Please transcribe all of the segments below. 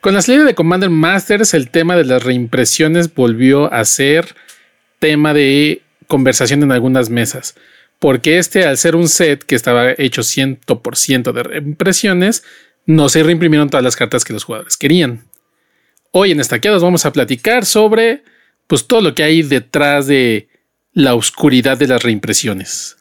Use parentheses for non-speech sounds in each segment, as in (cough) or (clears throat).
Con la salida de Commander Masters, el tema de las reimpresiones volvió a ser tema de conversación en algunas mesas. Porque este, al ser un set que estaba hecho 100% de reimpresiones, no se reimprimieron todas las cartas que los jugadores querían. Hoy en Estaqueados vamos a platicar sobre pues, todo lo que hay detrás de la oscuridad de las reimpresiones.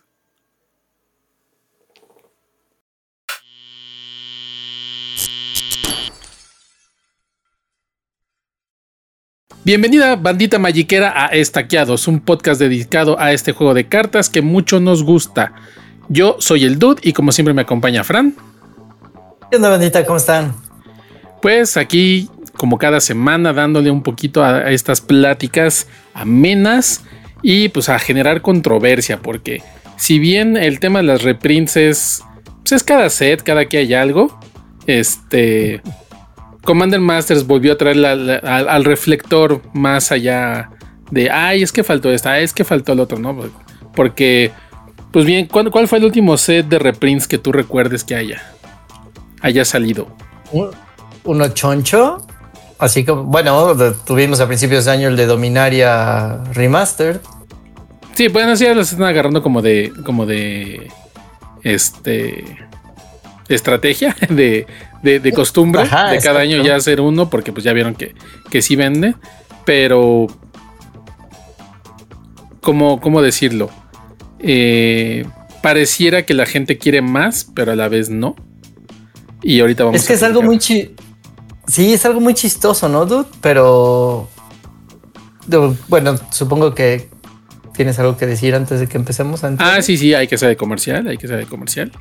Bienvenida, bandita magiquera, a Estaqueados, un podcast dedicado a este juego de cartas que mucho nos gusta. Yo soy el Dude y como siempre me acompaña Fran. ¿Qué onda, bandita? ¿Cómo están? Pues aquí, como cada semana, dándole un poquito a estas pláticas amenas y pues a generar controversia, porque si bien el tema de las reprints es, pues es cada set, cada que hay algo, este Commander Masters volvió a traer al, reflector más allá de, ay, es que faltó esta, es que faltó el otro, ¿no? Porque, pues bien, ¿cuál, fue el último set de reprints que tú recuerdes que haya, haya salido? Uno choncho. Así como, bueno, tuvimos a principios de año el de Dominaria Remastered. Sí, bueno, sí, los están agarrando como de, como de, este, estrategia (laughs) de, de, costumbre de cada año ya hacer uno, porque pues ya vieron que, que sí vende, pero ¿cómo, cómo decirlo? Eh, pareciera que la gente quiere más, pero a la vez no. Y ahorita vamos Es que es algo muy chi Sí, es algo muy chistoso, ¿no, dude? Pero bueno, supongo que tienes algo que decir antes de que empecemos. Ah, sí, sí, hay que ser de comercial, hay que ser de comercial.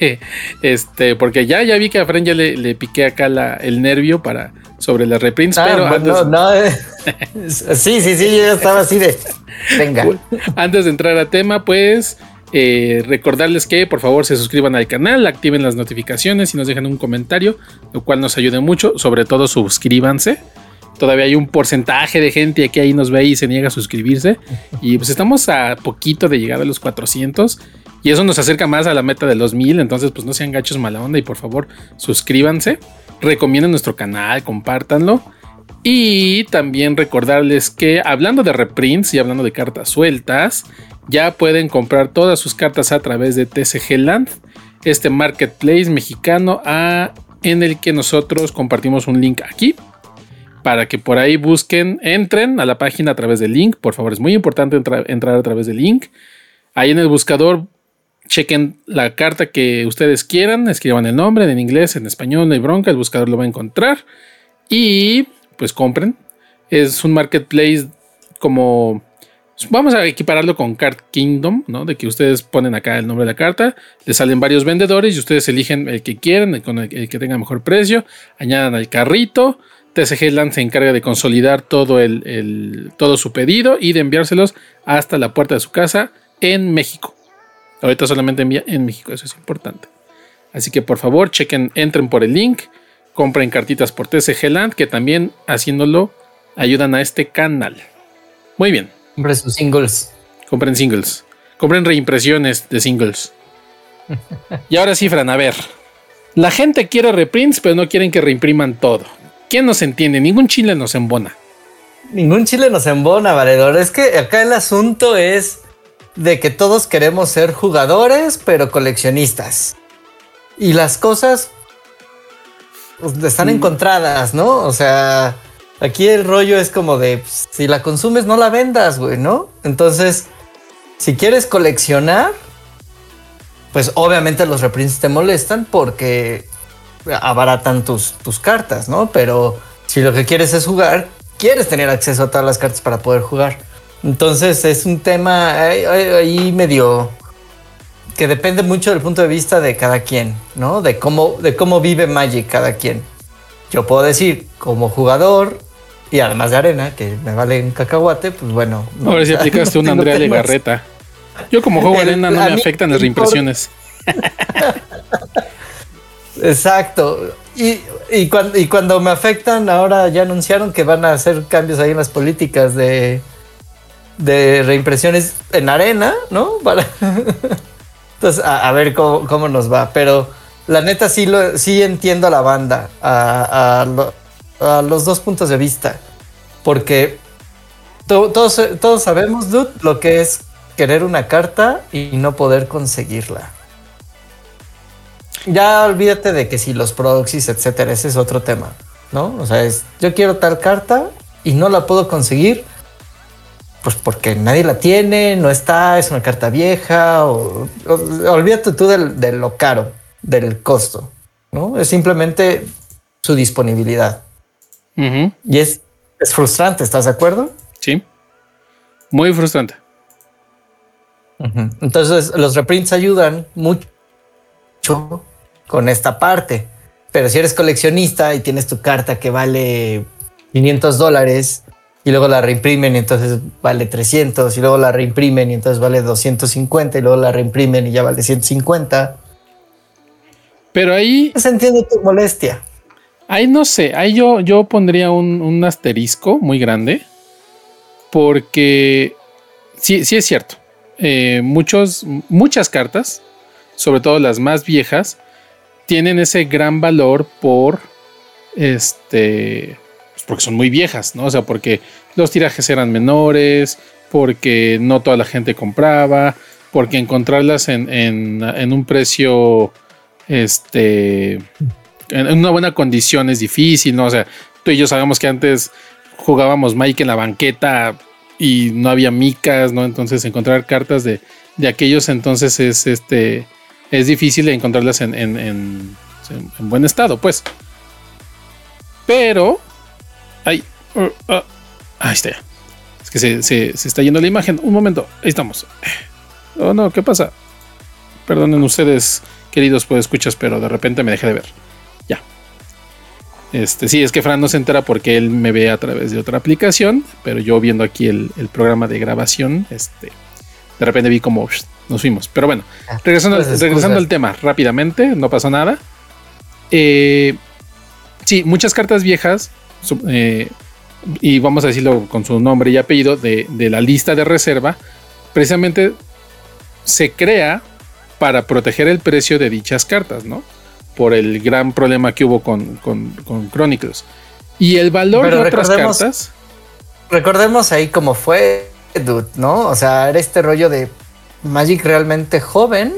(laughs) este, porque ya, ya vi que a Fran ya le, piqué acá el nervio para sobre las reprints, ah, pero antes... no, eh. (laughs) sí, sí, sí, yo estaba así de venga. Antes de entrar a tema, pues eh, recordarles que por favor se suscriban al canal, activen las notificaciones y nos dejen un comentario, lo cual nos ayude mucho. Sobre todo, suscríbanse. Todavía hay un porcentaje de gente que ahí nos ve y se niega a suscribirse. Y pues estamos a poquito de llegar a los 400. Y eso nos acerca más a la meta de los mil. Entonces, pues no sean gachos mala onda y por favor suscríbanse. Recomienden nuestro canal, compártanlo. Y también recordarles que hablando de reprints y hablando de cartas sueltas, ya pueden comprar todas sus cartas a través de TCG Land, este marketplace mexicano a, en el que nosotros compartimos un link aquí para que por ahí busquen, entren a la página a través del link. Por favor, es muy importante entrar a través del link. Ahí en el buscador chequen la carta que ustedes quieran, escriban el nombre en inglés, en español, no hay bronca, el buscador lo va a encontrar y pues compren. Es un marketplace como vamos a equipararlo con Card Kingdom, ¿no? De que ustedes ponen acá el nombre de la carta, le salen varios vendedores y ustedes eligen el que quieran, el, con el, que tenga mejor precio, añadan al carrito. TCG Land se encarga de consolidar todo, el, todo su pedido y de enviárselos hasta la puerta de su casa en México. Ahorita solamente envía en México, eso es importante. Así que por favor, chequen, entren por el link, compren cartitas por TCG Land, que también haciéndolo ayudan a este canal. Muy bien. Compren sus singles. Compren singles. Compren reimpresiones de singles. y ahora sí, Fran, a ver. La gente quiere reprints, pero no quieren que reimpriman todo. ¿Quién nos entiende? Ningún chile nos embona. Ningún chile nos embona, valedor. Es que acá el asunto es de que todos queremos ser jugadores, pero coleccionistas. Y las cosas pues, están encontradas, ¿no? O sea, aquí el rollo es como de, pues, si la consumes, no la vendas, güey, ¿no? Entonces, si quieres coleccionar, pues obviamente los reprints te molestan porque abaratan tus, tus cartas, ¿no? Pero si lo que quieres es jugar, quieres tener acceso a todas las cartas para poder jugar. Entonces es un tema ahí medio que depende mucho del punto de vista de cada quien, ¿no? De cómo, de cómo vive Magic cada quien. Yo puedo decir, como jugador, y además de arena, que me vale un cacahuate, pues bueno. Ahora si aplicaste (laughs) un Andrea de Garreta. Yo como juego arena no me afectan las reimpresiones. (laughs) Exacto. Y, y, cuando, y cuando me afectan, ahora ya anunciaron que van a hacer cambios ahí en las políticas de, de reimpresiones en arena, ¿no? Para (laughs) Entonces, a, ver cómo, nos va. Pero la neta sí, lo, sí entiendo a la banda, a, los dos puntos de vista. Porque todos, todos sabemos, dude, lo que es querer una carta y no poder conseguirla. Ya olvídate de que si los proxies, etcétera, ese es otro tema, ¿no? O sea, es yo quiero tal carta y no la puedo conseguir, pues porque nadie la tiene, no está, es una carta vieja, o, olvídate tú de lo caro, del costo, ¿no? Es simplemente su disponibilidad. Y es, es frustrante, ¿estás de acuerdo? Sí, muy frustrante. Entonces, los reprints ayudan mucho con esta parte. Pero si eres coleccionista y tienes tu carta que vale 500 dólares y luego la reimprimen y entonces vale 300 y luego la reimprimen y entonces vale 250 y luego la reimprimen y ya vale 150. Pero ahí... Se entiende tu molestia. Ahí no sé, ahí yo, yo pondría un, asterisco muy grande porque sí, sí es cierto. Eh, muchos, muchas cartas, sobre todo las más viejas, tienen ese gran valor por este porque son muy viejas, ¿no? O sea, porque los tirajes eran menores, porque no toda la gente compraba, porque encontrarlas en, en, un precio, este, en una buena condición es difícil, ¿no? O sea, tú y yo sabemos que antes jugábamos Mike en la banqueta y no había micas, ¿no? Entonces encontrar cartas de, de aquellos entonces es este es difícil encontrarlas en, en, buen estado, pues. Pero. Ay, uh, uh, ahí está. Es que se, está yendo la imagen. Un momento. Ahí estamos. Oh no, ¿qué pasa? Perdonen ustedes, queridos pues escuchas, pero de repente me dejé de ver. Ya. Este, sí, es que Fran no se entera porque él me ve a través de otra aplicación, pero yo viendo aquí el, el programa de grabación, este, de repente vi como nos fuimos. Pero bueno, ah, regresando, pues, regresando al tema rápidamente, no pasó nada. Eh, sí, muchas cartas viejas, eh, y vamos a decirlo con su nombre y apellido, de, la lista de reserva, precisamente se crea para proteger el precio de dichas cartas, ¿no? Por el gran problema que hubo con, con, Chronicles. Y el valor de otras cartas. Recordemos ahí cómo fue, dude, ¿no? O sea, era este rollo de Magic realmente joven,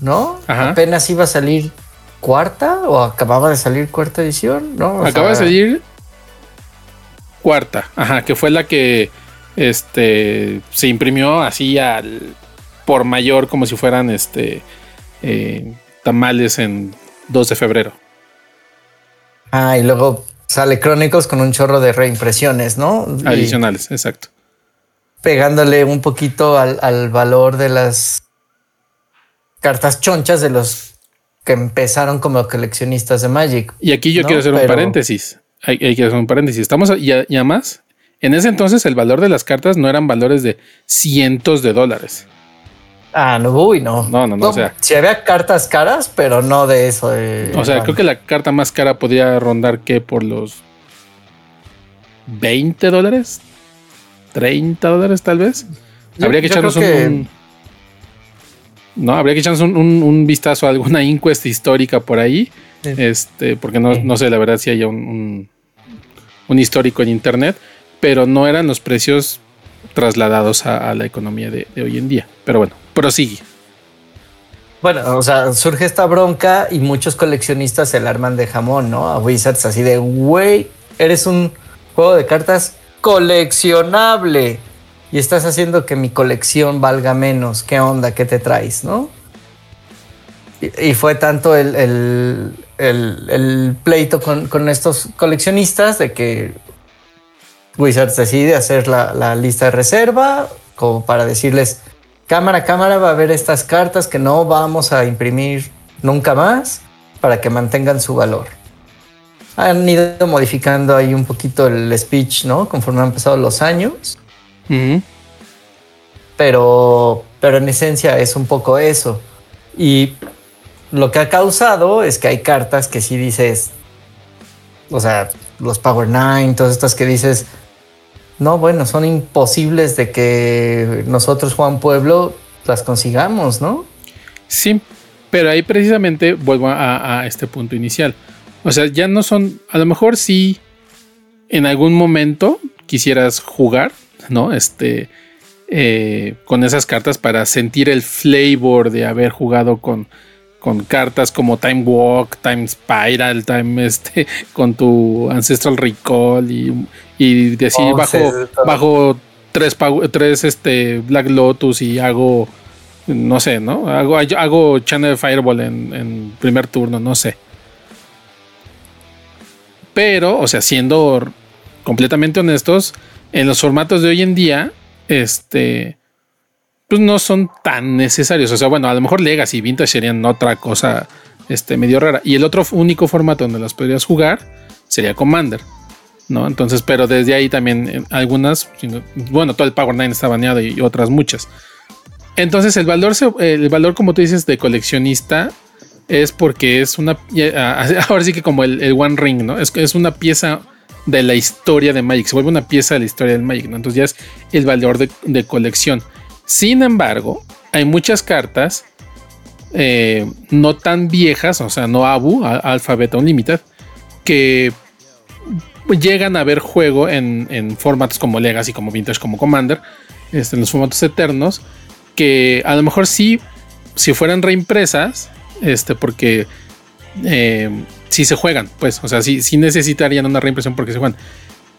¿no? Apenas iba a salir cuarta o acababa de salir cuarta edición, ¿no? Acaba de salir cuarta, ajá, que fue la que este se imprimió así al por mayor como si fueran este eh, tamales en 2 de febrero. Ah, y luego sale Crónicos con un chorro de reimpresiones, ¿no? Adicionales, exacto pegándole un poquito al, valor de las cartas chonchas de los que empezaron como coleccionistas de Magic. Y aquí yo quiero hacer un paréntesis. Hay, que hacer un paréntesis. Estamos ya, ya más. En ese entonces el valor de las cartas no eran valores de cientos de dólares. Ah, no, uy, no. No, no, no. o sea, si había cartas caras, pero no de eso. o sea, creo que la carta más cara podría rondar que por los 20 dólares, 30 dólares tal vez. habría que echarnos un, No, habría que echarnos un, vistazo a alguna (laughs) encuesta histórica por ahí. Este, porque no, sé, la verdad, si haya un, un, histórico en internet, pero no eran los precios trasladados a, la economía de, hoy en día. Pero bueno, prosigue. Bueno, o sea, surge esta bronca y muchos coleccionistas se la arman de jamón, ¿no? A Wizards así de, güey, eres un juego de cartas coleccionable y estás haciendo que mi colección valga menos. ¿Qué onda? ¿Qué te traes? ¿No? Y, fue tanto el, pleito con, estos coleccionistas de que Wizards decide hacer la, lista de reserva como para decirles, cámara, cámara, va a haber estas cartas que no vamos a imprimir nunca más para que mantengan su valor han ido modificando ahí un poquito el speech, ¿no? Conforme han pasado los años. Pero, pero en esencia es un poco eso. Y lo que ha causado es que hay cartas que sí dices, o sea, los Power Nine, todas estas que dices, no, bueno, son imposibles de que nosotros, Juan Pueblo, las consigamos, ¿no? Sí, Pero ahí precisamente vuelvo a, este punto inicial. O sea, ya no son, a lo mejor sí, en algún momento quisieras jugar, ¿no? Este, eh, con esas cartas para sentir el flavor de haber jugado con, con cartas como Time Walk, Time Spiral, Time este, (laughs) con tu Ancestral Recall y, y decir oh, bajo, bajo tres, tres este, Black Lotus y hago, no sé, ¿no? Hago, hago Channel Fireball en, en primer turno, no sé. Pero, o sea, siendo completamente honestos, en los formatos de hoy en día, este, pues no son tan necesarios. O sea, bueno, a lo mejor Legacy y Vintage serían otra cosa este, medio rara. Y el otro único formato donde las podrías jugar sería Commander. ¿no? Entonces, pero desde ahí también algunas, bueno, todo el Power 9 está baneado y otras muchas. Entonces, el valor, el valor, como tú dices, de coleccionista es porque es una, (laughs) ahora sí que como el, One Ring, ¿no? Es, es una pieza de la historia de Magic, se vuelve una pieza de la historia del Magic, ¿no? Entonces ya es el valor de, colección. Sin embargo, hay muchas cartas eh, no tan viejas, o sea, no ABU, Alphabet Unlimited, que llegan a ver juego en, formatos como Legacy, como Vintage, como Commander, este, en los formatos eternos, que a lo mejor sí, si fueran reimpresas, este, porque eh, si se juegan, pues, o sea, si necesitarían una reimpresión porque se juegan.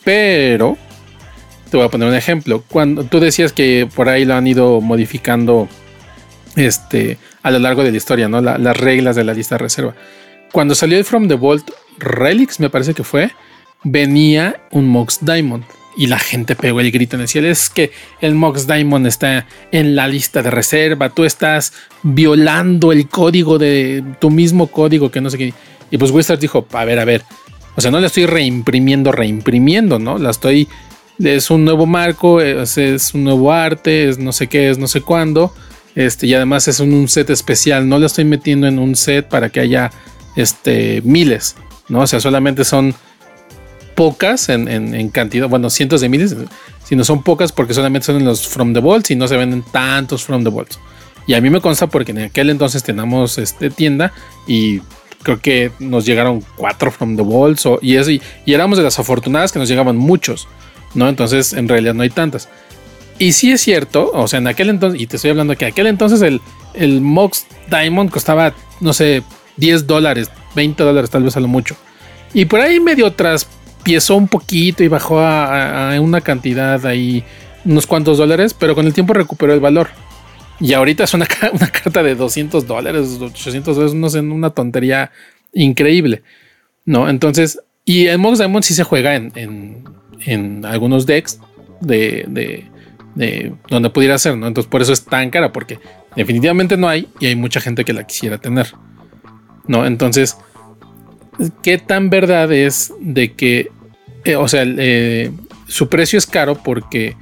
Pero, te voy a poner un ejemplo. Cuando tú decías que por ahí lo han ido modificando este, a lo largo de la historia, ¿no? las reglas de la lista de reserva. Cuando salió el From the Vault Relics, me parece que fue, venía un Mox Diamond. Y la gente pegó el grito en el cielo. Es que el Mox Diamond está en la lista de reserva. Tú estás violando el código de tu mismo código que no sé qué. Y pues Wizards dijo, a ver, a ver. O sea, no la estoy reimprimiendo, reimprimiendo, ¿no? La estoy... Es un nuevo marco, es, un nuevo arte, es no sé qué, es no sé cuándo. Este, y además es un, set especial. No la estoy metiendo en un set para que haya este, miles, ¿no? O sea, solamente son pocas en, cantidad, bueno, cientos de miles, sino son pocas porque solamente son en los From the Vaults y no se venden tantos From the Vaults. Y a mí me consta porque en aquel entonces teníamos este, tienda y creo que nos llegaron cuatro From the Vaults y, y, éramos de las afortunadas que nos llegaban muchos, ¿no? Entonces en realidad no hay tantas. Y sí es cierto, o sea, en aquel entonces, y te estoy hablando que aquel entonces el, el Mox Diamond costaba, no sé, 10 dólares, 20 dólares tal vez a lo mucho. Y por ahí medio tras piezó un poquito y bajó a, una cantidad ahí, unos cuantos dólares, pero con el tiempo recuperó el valor. Y ahorita es una, (laughs) una carta de 200 dólares, 800 dólares, no sé, una tontería increíble. ¿No? Entonces, y el Mox Diamond sí se juega en, en, algunos decks de, de, de, donde pudiera ser, ¿no? Entonces, por eso es tan cara, porque definitivamente no hay y hay mucha gente que la quisiera tener. ¿No? Entonces, qué tan verdad es de que, eh, o sea, eh, su precio es caro porque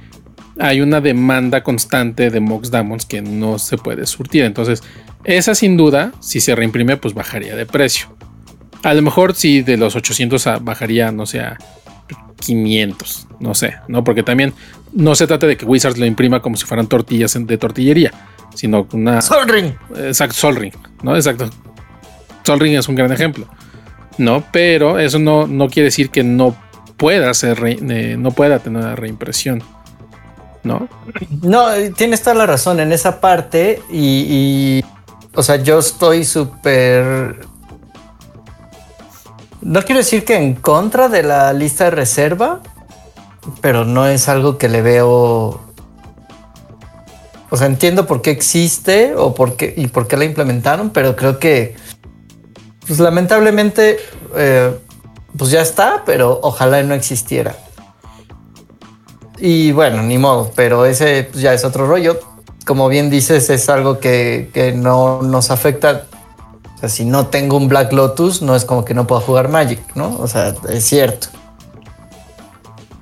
hay una demanda constante de Mox Diamonds que no se puede surtir. Entonces, esa sin duda, si se reimprime, pues bajaría de precio. A lo mejor si de los 800 bajaría, no sé, a 500, no sé, ¿no? Porque también no se trata de que Wizards lo imprima como si fueran tortillas de tortillería, sino una... Sol Ring. Exacto, Sol Ring, ¿no? Exacto. Sol Ring es un gran ejemplo. ¿no? Pero eso no, no quiere decir que no pueda ser eh, no pueda tener una reimpresión. ¿No? No, tienes toda la razón en esa parte y, o sea, yo estoy súper... No quiero decir que en contra de la lista de reserva, pero no es algo que le veo... O sea, entiendo por qué existe o por qué, y por qué la implementaron, pero creo que pues lamentablemente, eh, pues ya está, pero ojalá no existiera. Y bueno, ni modo, pero ese pues, ya es otro rollo. Como bien dices, es algo que, no nos afecta. O sea, si no tengo un Black Lotus, no es como que no pueda jugar Magic, ¿no? O sea, es cierto.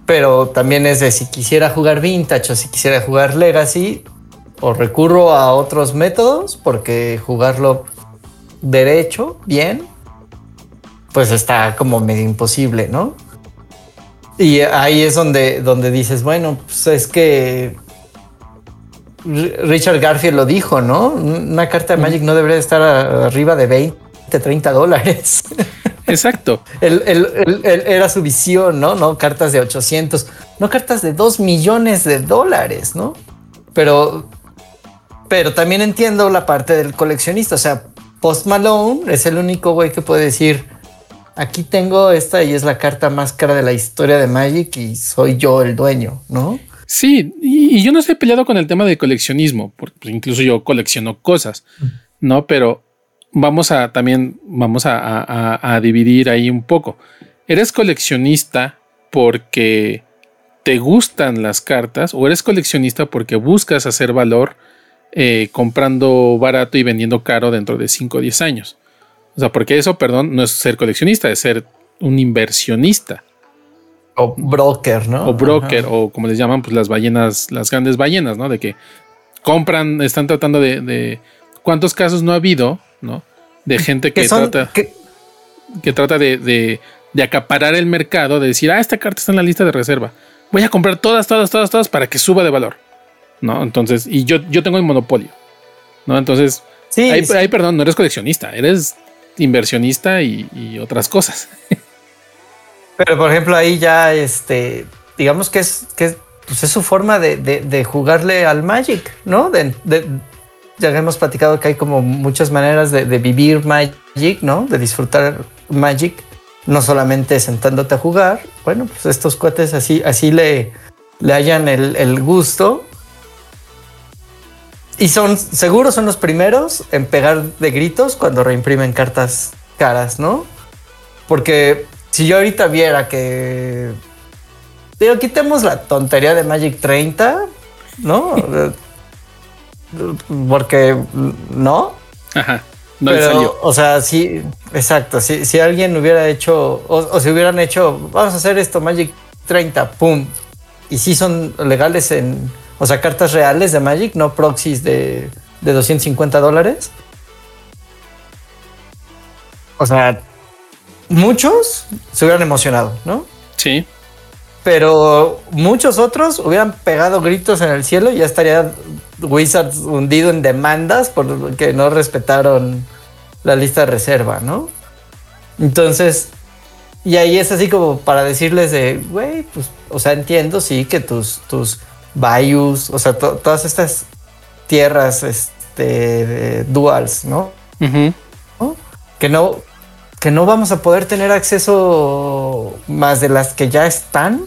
Pero también es de si quisiera jugar Vintage o si quisiera jugar Legacy, o recurro a otros métodos, porque jugarlo derecho, bien, pues está como medio imposible, ¿no? Y ahí es donde, donde dices, bueno, pues es que Richard Garfield lo dijo, ¿no? Una carta de Magic no debería estar arriba de 20, 30 dólares. (laughs) Exacto. era su visión, ¿no? No cartas de 800, no cartas de 2 millones de dólares, ¿no? Pero, pero también entiendo la parte del coleccionista. O sea, Post Malone es el único güey que puede decir, aquí tengo esta y es la carta más cara de la historia de Magic y soy yo el dueño, ¿no? Sí, y, yo no estoy peleado con el tema de coleccionismo, porque pues, incluso yo colecciono cosas, ¿no? Pero vamos a también, vamos a, dividir ahí un poco. ¿Eres coleccionista porque te gustan las cartas o eres coleccionista porque buscas hacer valor eh, comprando barato y vendiendo caro dentro de 5 o 10 años? O sea, porque eso, perdón, no es ser coleccionista, es ser un inversionista. O broker, ¿no? O broker, o como les llaman, pues las ballenas, las grandes ballenas, ¿no? De que compran, están tratando de, ¿Cuántos casos no ha habido, ¿no? De gente que, trata. Que, trata de, acaparar el mercado, de decir, ah, esta carta está en la lista de reserva. Voy a comprar todas, todas, todas, todas para que suba de valor. ¿No? Entonces, y yo, yo tengo el monopolio. ¿No? Entonces, sí, ahí, perdón, no eres coleccionista, eres inversionista y otras cosas. Pero por ejemplo, ahí ya, este, digamos que es, que pues es su forma de, jugarle al Magic, ¿no? ya hemos platicado que hay como muchas maneras de, vivir Magic, ¿no? De disfrutar Magic, no solamente sentándote a jugar. Bueno, pues estos cuates así, así le, le hallan el gusto. Y son, seguros son los primeros en pegar de gritos cuando reimprimen cartas caras, ¿no? Porque si yo ahorita viera que. Digo, quitemos la tontería de Magic 30, ¿no? (laughs) Porque no. Ajá. No Pero, o sea, sí, exacto. Si, si alguien hubiera hecho, o, si hubieran hecho, vamos a hacer esto, Magic 30, pum. Y sí son legales en, o sea, cartas reales de Magic, no proxies de, de 250 dólares. O sea, muchos se hubieran emocionado, ¿no? Sí. Pero muchos otros hubieran pegado gritos en el cielo y ya estaría Wizards hundido en demandas porque no respetaron la lista de reserva, ¿no? Entonces, y ahí es así como para decirles de, güey, pues, o sea, entiendo, sí, que tus, tus bayous, o sea, todas estas tierras, este, duals, ¿no? ¿no? Que no, que no vamos a poder tener acceso más de las que ya están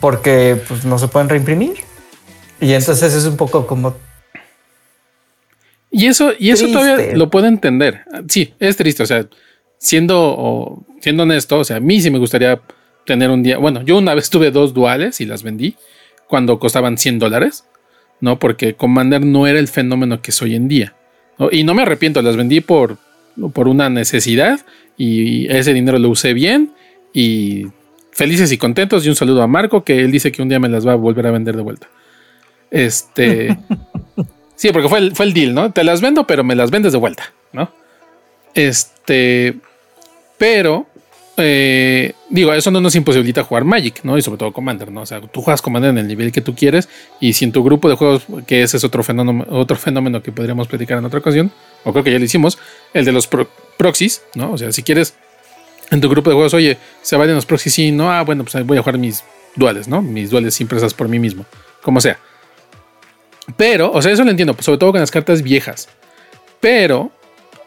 porque pues, no se pueden reimprimir. Y entonces es un poco como... Y eso, y eso todavía lo puedo entender. Sí, es triste. O sea, siendo, siendo honesto, o sea, a mí sí me gustaría tener un día. Bueno, yo una vez tuve dos duales y las vendí cuando costaban 100 dólares, ¿no? Porque Commander no era el fenómeno que es hoy en día. Y no me arrepiento, las vendí por por una necesidad y ese dinero lo usé bien y felices y contentos y un saludo a Marco que él dice que un día me las va a volver a vender de vuelta. Este... (laughs) sí, porque fue el, fue el deal, ¿no? Te las vendo, pero me las vendes de vuelta, ¿no? Este... Pero eh, digo, eso no nos imposibilita jugar Magic, ¿no? Y sobre todo Commander, ¿no? O sea, tú juegas Commander en el nivel que tú quieres y si en tu grupo de juegos, que ese es otro fenómeno, otro fenómeno que podríamos platicar en otra ocasión, o creo que ya lo hicimos, el de los proxies, ¿no? O sea, si quieres en tu grupo de juegos, oye, se vayan los proxies y no, ah, bueno, pues voy a jugar mis duales, ¿no? Mis duales impresas por mí mismo, como sea. Pero, o sea, eso lo entiendo, pues sobre todo con las cartas viejas. Pero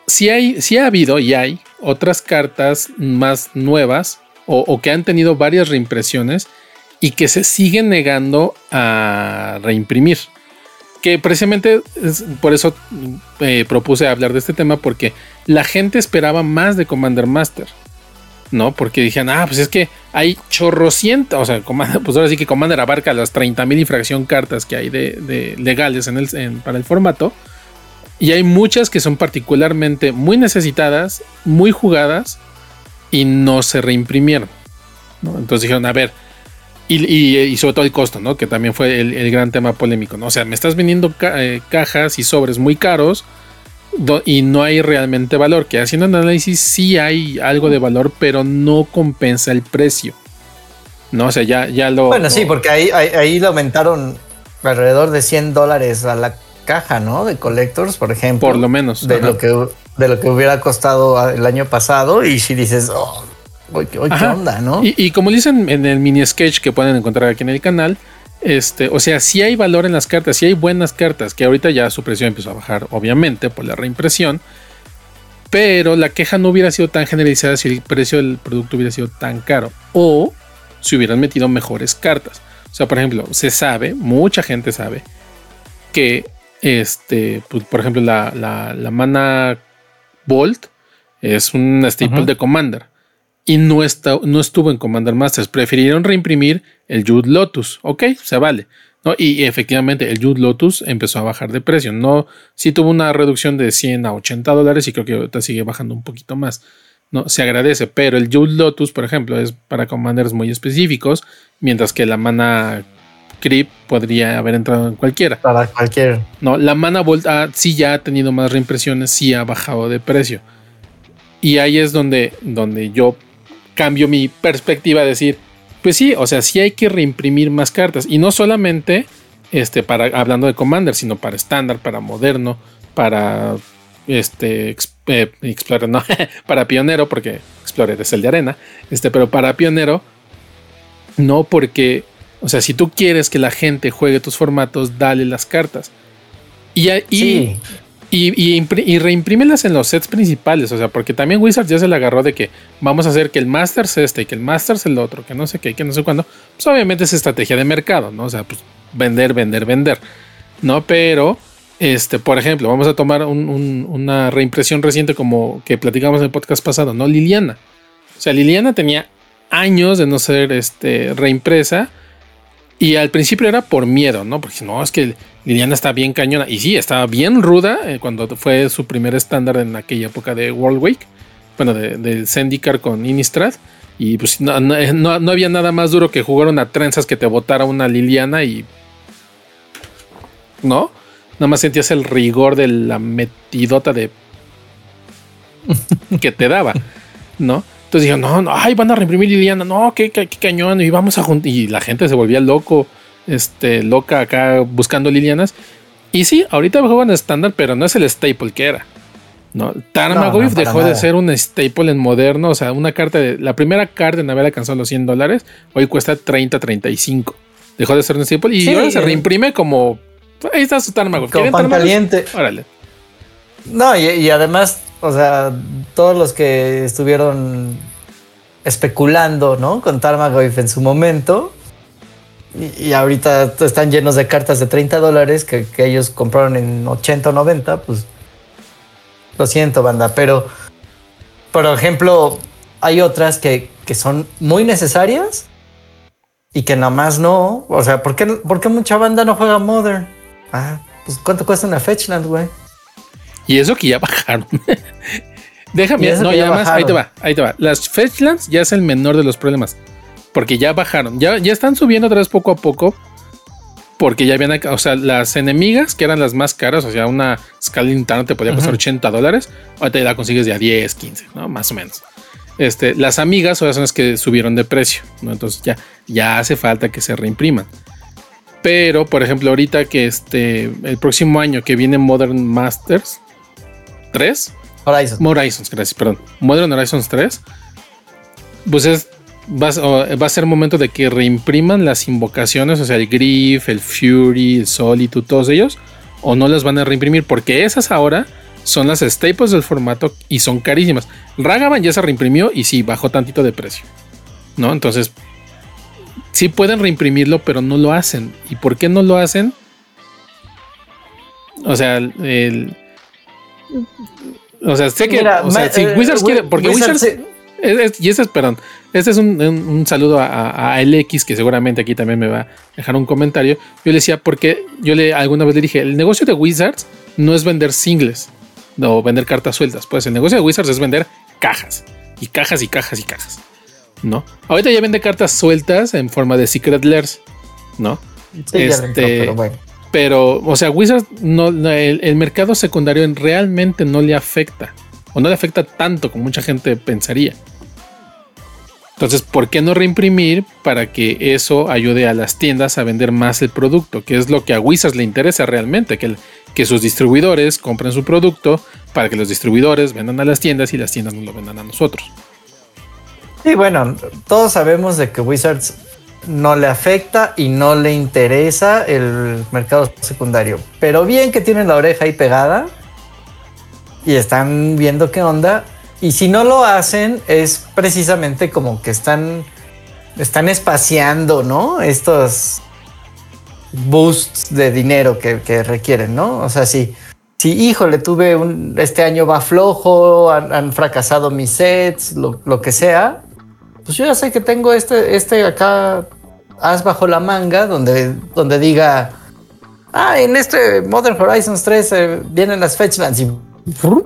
si hay, si ha habido y hay otras cartas más nuevas o, que han tenido varias reimpresiones y que se siguen negando a reimprimir. Que precisamente por eso eh, propuse hablar de este tema porque la gente esperaba más de Commander Master. ¿no? Porque dijeron, ah, pues es que hay chorrocientas, o sea, pues ahora sí que Commander abarca las 30.000 infracción cartas que hay de, legales para el formato. Y hay muchas que son particularmente muy necesitadas, muy jugadas y no se reimprimieron. Entonces dijeron, a ver, y, sobre todo el costo, ¿no? Que también fue el, gran tema polémico, ¿no? O sea, me estás vendiendo eh, cajas y sobres muy caros y no hay realmente valor. Que haciendo un análisis sí hay algo de valor, pero no compensa el precio. No, o sea, ya, ya lo. Bueno, sí, porque ahí, ahí, ahí, lo aumentaron alrededor de 100 dólares a la caja, ¿no? De Collectors, por ejemplo. Por lo menos. De lo que de lo que hubiera costado el año pasado. Y si dices, oh, ¿qué onda, no? Y, como dicen en el mini sketch que pueden encontrar aquí en el canal, este, o sea, si hay valor en las cartas, si hay buenas cartas, que ahorita ya su precio empezó a bajar, obviamente, por la reimpresión. Pero la queja no hubiera sido tan generalizada si el precio del producto hubiera sido tan caro. O si hubieran metido mejores cartas. O sea, por ejemplo, se sabe, mucha gente sabe, que este, pues, por ejemplo, la, la, mana Bolt es un staple de Commander. Y no, está, no estuvo en Commander Masters. Prefirieron reimprimir el Jude Lotus. Ok, se vale. ¿no? Y, efectivamente, el Jude Lotus empezó a bajar de precio. No, sí tuvo una reducción de 100 a 80 dólares y creo que ahorita sigue bajando un poquito más. No, se agradece, pero el Jude Lotus, por ejemplo, es para commanders muy específicos, mientras que la mana Creep podría haber entrado en cualquiera. Para cualquier. No, la mana Volt ah, sí ya ha tenido más reimpresiones, sí ha bajado de precio. Y ahí es donde, donde yo cambio mi perspectiva a decir, pues sí, o sea, sí hay que reimprimir más cartas. Y no solamente este, para, hablando de Commander, sino para estándar, para moderno, para este, eh, Explorer, no, (laughs) para Pionero, porque Explorer es el de arena, este, pero para Pionero, no porque o sea, si tú quieres que la gente juegue tus formatos, dale las cartas. Y, y, y, reimprímelas en los sets principales. O sea, porque también Wizards ya se le agarró de que vamos a hacer que el Masters este y que el Masters el otro, que no sé qué, que no sé cuándo. Pues obviamente es estrategia de mercado, ¿no? O sea, pues vender, vender, vender. ¿No? Pero, este, por ejemplo, vamos a tomar una reimpresión reciente como que platicamos en el podcast pasado, ¿no? Liliana. O sea, Liliana tenía años de no ser este, reimpresa y al principio era por miedo, ¿no? Porque no, es que Liliana está bien cañona. Y sí, estaba bien ruda eh, cuando fue su primer estándar en aquella época de World Week. Bueno, del de Zendikar con Innistrad. Y pues no, había nada más duro que jugar una trenzas que te botara una Liliana y. ¿No? Nada más sentías el rigor de la metidota de. (laughs) que te daba, ¿no? Entonces dijeron, no, no, ay, van a reimprimir Liliana, no, qué, qué, cañón, y vamos a juntar. Y la gente se volvía loco, este, loca acá buscando Lilianas. Y sí, ahorita juegan estándar, pero no es el staple que era. No, Tarmogoyf dejó de ser un staple en moderno. O sea, una carta de la primera carta en haber alcanzado los 100 dólares, hoy cuesta 30, 35. Dejó de ser un staple y ahora se eh. reimprime como. Ahí está su Tarmogoyf. Como pan caliente. Órale. No, y, además, o sea, todos los que estuvieron especulando, ¿no? Con Tarmogoyf en su momento. Y, ahorita están llenos de cartas de 30 dólares que, ellos compraron en 80 o 90, pues lo siento, banda, pero por ejemplo, hay otras que, que son muy necesarias y que nada más no. O sea, ¿por qué, ¿por qué mucha banda no juega Modern? Ah, pues ¿cuánto cuesta una Fetchland, güey? Y eso que ya bajaron. (laughs) Déjame, no, ya, más, ahí te va, ahí te va. Las Fetchlands ya es el menor de los problemas. Porque ya bajaron. Ya, ya están subiendo otra vez poco a poco. Porque ya habían, o sea, las enemigas que eran las más caras, o sea, una Scaling te podía costar 80 dólares. Ahorita ya la consigues de a 10, 15, ¿no? Más o menos. Este, las amigas ahora son las que subieron de precio, ¿no? Entonces ya, ya hace falta que se reimpriman. Pero, por ejemplo, ahorita que este, el próximo año que viene Modern Masters, 3. Horizons. Horizons, gracias, perdón. Modern Horizons 3. Pues es. Va, a ser momento de que reimpriman las invocaciones, o sea, el Grief, el Fury, el Solitude, todos ellos, o no las van a reimprimir, porque esas ahora son las staples del formato y son carísimas. Ragavan ya se reimprimió y sí, bajó tantito de precio, ¿no? Entonces, sí pueden reimprimirlo, pero no lo hacen. ¿Y por qué no lo hacen? O sea, el, o sea, sé que. o sea, si eh, Wizards quiere. Porque Wizards. y ese es, perdón. Este es un, saludo a, a, LX, que seguramente aquí también me va a dejar un comentario. Yo le decía, porque yo le alguna vez le dije: el negocio de Wizards no es vender singles o vender cartas sueltas. Pues el negocio de Wizards es vender cajas y cajas y cajas y cajas. ¿No? Ahorita ya vende cartas sueltas en forma de Secret Lairs, ¿no? este, pero bueno. Pero, o sea, Wizards, el, mercado secundario realmente no le afecta. O no le afecta tanto como mucha gente pensaría. Entonces, ¿por qué no reimprimir para que eso ayude a las tiendas a vender más el producto? Que es lo que a Wizards le interesa realmente, que, que sus distribuidores compren su producto para que los distribuidores vendan a las tiendas y las tiendas no lo vendan a nosotros. Sí, bueno, todos sabemos de que Wizards no le afecta y no le interesa el mercado secundario. Pero bien que tienen la oreja ahí pegada y están viendo qué onda. Y si no lo hacen, es precisamente como que están, están espaciando, ¿no? Estos boosts de dinero que, requieren, ¿no? O sea, si, si híjole, tuve un, este año va flojo, han, fracasado mis sets, lo, lo que sea, pues yo ya sé que tengo este, este acá as bajo la manga donde, donde diga, ah, en este Modern Horizons 3 eh, vienen las fetchlands y,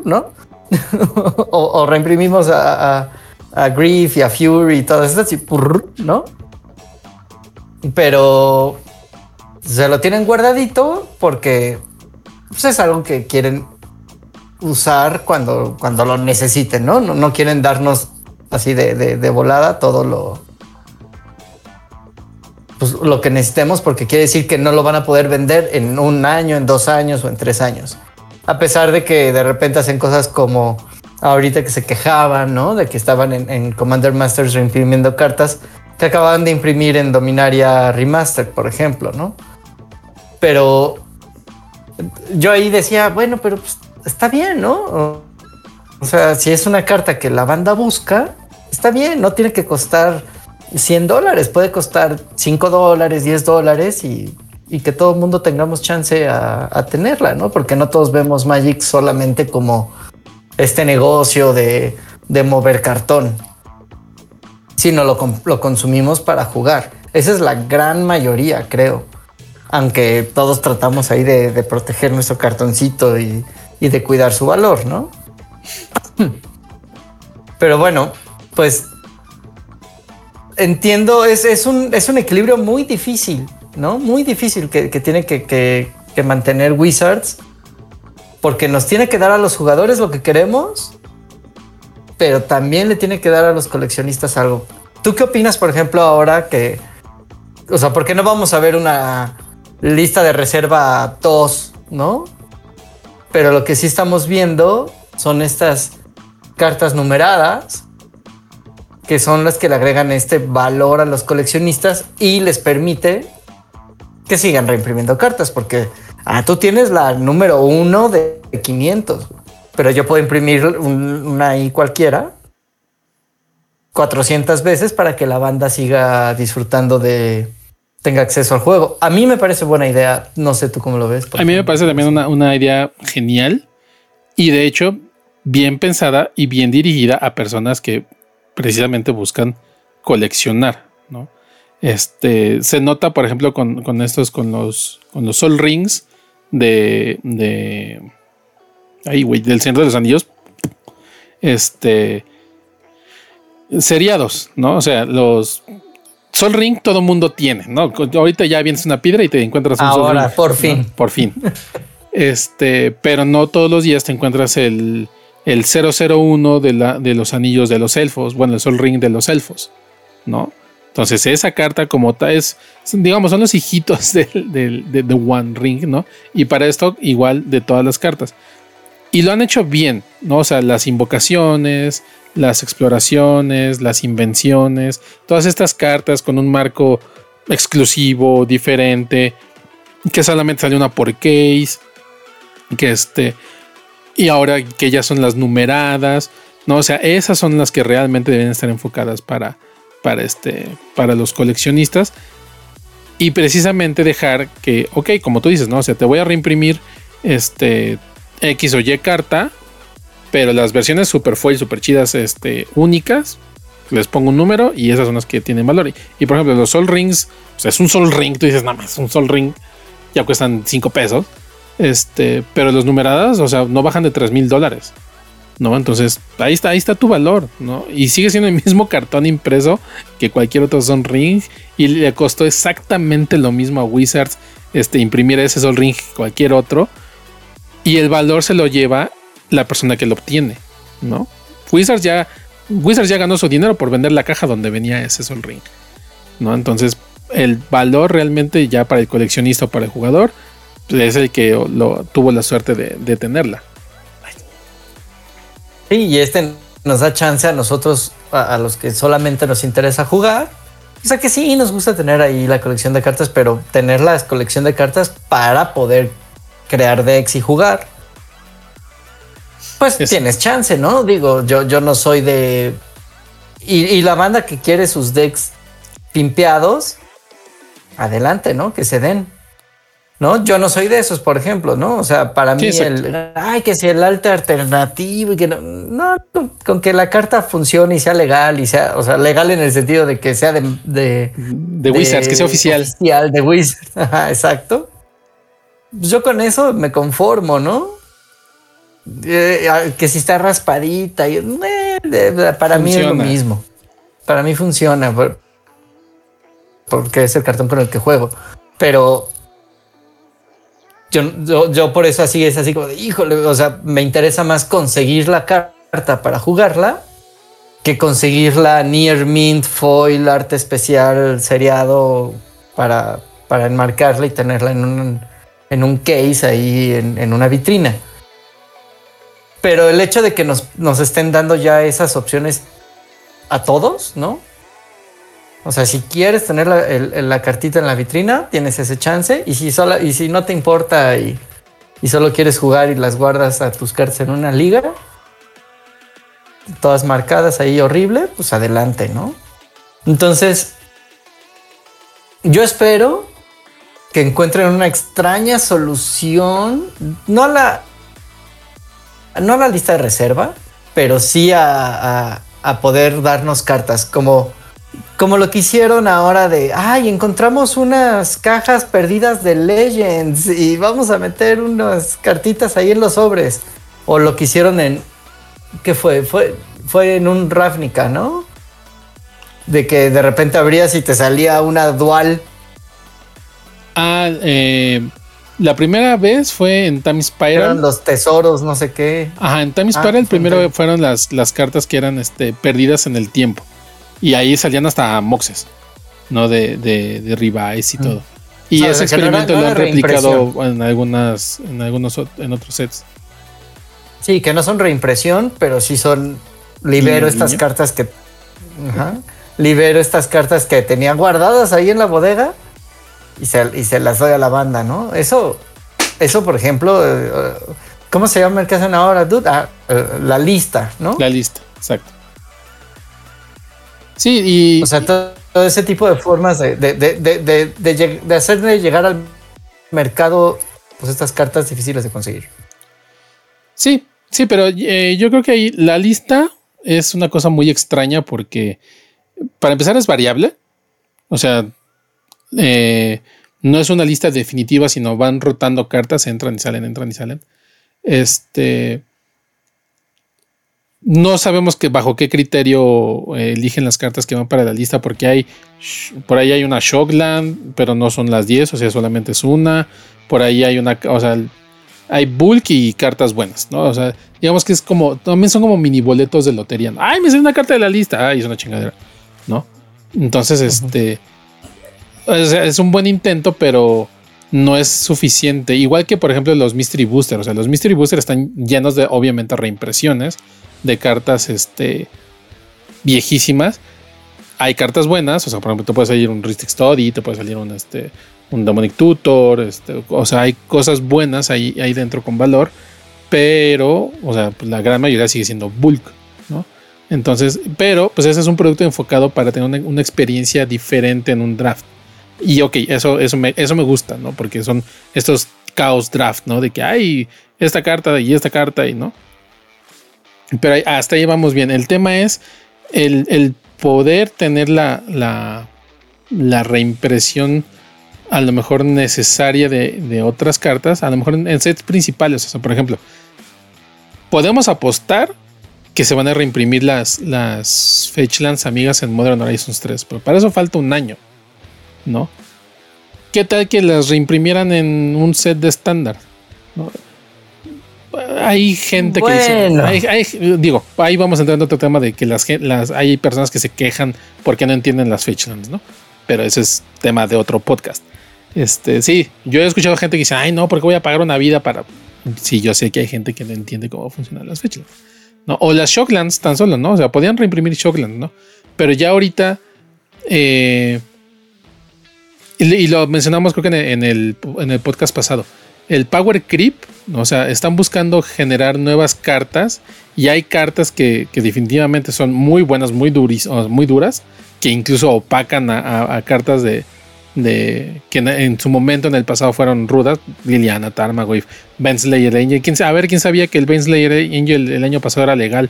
¿no? (laughs) o, reimprimimos a, a, Grief y a Fury y todas estas y, ¿no? Pero se lo tienen guardadito porque pues, es algo que quieren usar cuando, cuando lo necesiten, ¿no? No, quieren darnos así de, de volada todo lo, pues, lo que necesitemos porque quiere decir que no lo van a poder vender en un año, en dos años o en tres años. A pesar de que de repente hacen cosas como ahorita que se quejaban, ¿no? De que estaban en, Commander Masters reimprimiendo cartas que acababan de imprimir en Dominaria Remaster, por ejemplo, ¿no? Pero yo ahí decía, bueno, pero pues, está bien, ¿no? O sea, si es una carta que la banda busca, está bien, no tiene que costar 100 dólares, puede costar 5 dólares, 10 dólares y, que todo el mundo tengamos chance a, tenerla, ¿no? Porque no todos vemos Magic solamente como este negocio de, mover cartón, sino lo, lo consumimos para jugar. Esa es la gran mayoría, creo. Aunque todos tratamos ahí de, proteger nuestro cartoncito y, y de cuidar su valor, ¿no? Pero bueno, pues entiendo, es, es, un, es un equilibrio muy difícil, ¿no? Muy difícil que, tiene que, mantener Wizards, porque nos tiene que dar a los jugadores lo que queremos, pero también le tiene que dar a los coleccionistas algo. ¿Tú qué opinas, por ejemplo, ahora que, o sea, ¿por qué no vamos a ver una lista de reserva TOS, ¿no? Pero lo que sí estamos viendo son estas cartas numeradas que son las que le agregan este valor a los coleccionistas y les permite que sigan reimprimiendo cartas, porque ah, tú tienes la número uno de 500, pero yo puedo imprimir una ahí cualquiera 400 veces para que la banda siga disfrutando de tenga acceso al juego. A mí me parece buena idea, no sé tú cómo lo ves. A mí me parece también una, una idea genial y de hecho bien pensada y bien dirigida a personas que precisamente buscan coleccionar, ¿no? Este, se nota, por ejemplo, con, estos, con los, con los Sol Rings de, de, ahí, güey, del Centro de los Anillos, este, seriados, ¿no? O sea, los Sol Ring todo mundo tiene, ¿no? Ahorita ya vienes una piedra y te encuentras un Sol Ring. por fin. Por fin. este, pero no todos los días te encuentras el, el 001 de, la, de los anillos de los elfos, bueno, el Sol Ring de los elfos, ¿no? Entonces esa carta como tal es, digamos, son los hijitos (laughs) de, One Ring, ¿no? Y para esto igual de todas las cartas. Y lo han hecho bien, ¿no? O sea, las invocaciones, las exploraciones, las invenciones, todas estas cartas con un marco exclusivo, diferente, que solamente sale una por case, que este, y ahora que ya son las numeradas, ¿no? O sea, esas son las que realmente deben estar enfocadas para, para, este, para los coleccionistas. Y precisamente dejar que, ok, como tú dices, ¿no? O sea, te voy a reimprimir este X o Y carta, pero las versiones super foil, super chidas, este, únicas, les pongo un número y esas son las que tienen valor. Y, por ejemplo, los Sol Rings, o sea, es un Sol Ring, tú dices, nada más, un Sol Ring, ya cuestan 5 pesos. Este, pero los numeradas, o sea, no bajan de 3 mil dólares. ¿no? Entonces, ahí está, ahí está tu valor, ¿no? Y sigue siendo el (laughs) mismo cartón impreso que cualquier otro Sol Ring y le costó exactamente lo mismo a Wizards este, imprimir ese Sol Ring que cualquier otro y el valor se lo lleva la persona que lo obtiene, ¿no? Wizards ya Wizards ya ganó su dinero por vender la caja donde venía ese Sol Ring. ¿no? Entonces, el valor realmente ya para el coleccionista o para el jugador es el que lo, tuvo la suerte de, tenerla. Sí, y este nos da chance a nosotros, a, los que solamente nos interesa jugar. O sea que sí, nos gusta tener ahí la colección de cartas, pero tener la colección de cartas para poder crear decks y jugar. Pues tienes chance, ¿no? Digo, yo, yo no soy de. Y, la banda que quiere sus decks pimpeados, adelante, ¿no? Que se den. ¿No? Yo no soy de esos, por ejemplo, ¿no? O sea, para mí el. Ay, que si el arte alternativo y que no. No, con, que la carta funcione y sea legal y sea. O sea, legal en el sentido de que sea de. De, de Wizards, que sea oficial. Oficial, de Wizards. (laughs) exacto. Pues yo con eso me conformo, ¿no? Eh, que si está raspadita, y, eh, para mí es lo mismo. Para mí funciona porque es el cartón con el que juego. Pero yo, yo, por eso así es así como de híjole, o sea, me interesa más conseguir la carta para jugarla que conseguir la Near Mint Foil arte especial seriado para, para enmarcarla y tenerla en un, en un case ahí en, en una vitrina. Pero el hecho de que nos, estén dando ya esas opciones a todos, ¿no? O sea, si quieres tener la, cartita en la vitrina, tienes ese chance. Y si, no te importa y, solo quieres jugar y las guardas a tus cartas en una liga, todas marcadas ahí horrible, pues adelante, ¿no? Entonces, yo espero que encuentren una extraña solución, no la, no a la lista de reserva, pero sí a, poder darnos cartas, como, como lo que hicieron ahora de, ay, encontramos unas cajas perdidas de Legends y vamos a meter unas cartitas ahí en los sobres. O lo que hicieron en, ¿qué fue? Fue, fue en un Ravnica, ¿no? De que de repente abrías y te salía una dual. Ah, eh, la primera vez fue en Time Spiral. Eran los tesoros, no sé qué. Ajá, en Time ah, Spiral primero fueron las, las cartas que eran este, perdidas en el tiempo. Y ahí salían hasta moxes, ¿no? De, de, de Revise y mm. todo. Y ese experimento lo han replicado en algunas, en algunos en otros sets. Sí, que no son reimpresión, pero sí son. Libero estas cartas que. Ajá, libero estas cartas que tenía guardadas ahí en la bodega y se, las doy a la banda, ¿no? Eso, eso por ejemplo, eh, ¿cómo se llama el que hacen ahora, dude? Ah, eh, la lista, ¿no? La lista, exacto. Sí, y. O sea, todo, ese tipo de formas de, de, de, de, hacerle llegar al mercado pues estas cartas difíciles de conseguir. Sí, sí, pero eh, yo creo que ahí la lista es una cosa muy extraña porque, para empezar, es variable. O sea, eh, no es una lista definitiva, sino van rotando cartas, entran y salen, entran y salen. Este. No sabemos que bajo qué criterio eh, eligen las cartas que van para la lista, porque hay. Por ahí hay una Shockland, pero no son las 10, o sea, solamente es una. Por ahí hay una. O sea, hay bulk y cartas buenas, ¿no? O sea, digamos que es como. También son como mini boletos de lotería. Ay, me sale una carta de la lista. Ay, es una chingadera, ¿no? Entonces, este es un buen intento, pero no es suficiente. Igual que, por ejemplo, los Mystery Booster. O sea, los Mystery Booster están llenos de, obviamente, reimpresiones de cartas este, viejísimas. Hay cartas buenas. O sea, por ejemplo, te puede salir un Ristic Study, te puede salir un, este, un Demonic Tutor. Este, o sea, hay cosas buenas ahí, ahí dentro con valor. Pero, o sea, pues, la gran mayoría sigue siendo bulk, ¿no? Entonces, pero, pues ese es un producto enfocado para tener una experiencia diferente en un draft. Y ok, eso, eso, me, eso me gusta, ¿no? Porque son estos caos draft, ¿no? De que hay esta carta y esta carta y no. Pero hasta ahí vamos bien. El tema es el, poder tener la, la, la, reimpresión a lo mejor necesaria de, otras cartas, a lo mejor en, sets principales. O sea, por ejemplo, podemos apostar que se van a reimprimir las, las Fetchlands amigas en Modern Horizons 3, pero para eso falta un año. ¿no? ¿Qué tal que las reimprimieran en un set de estándar? Hay gente que dice, digo, ahí vamos entrando a otro tema de que las, las hay personas que se quejan porque no entienden las fetchlands, ¿no? Pero ese es tema de otro podcast. Este, sí, yo he escuchado gente que dice, ay, no, porque voy a pagar una vida para. Sí, yo sé que hay gente que no entiende cómo funcionan las fetchlands. ¿no? O las Shocklands tan solo, ¿no? O sea, podían reimprimir Shocklands, ¿no? Pero ya ahorita. Eh, y, lo mencionamos creo que en el, en el podcast pasado el Power Creep, o sea, están buscando generar nuevas cartas y hay cartas que, definitivamente son muy buenas, muy, muy duras, que incluso opacan a, cartas de, que en, su momento en el pasado fueron rudas, Liliana, Tarmogoyf, Slayer Angel. ¿Quién, a ver, ¿quién sabía que el Slayer Angel el año pasado era legal?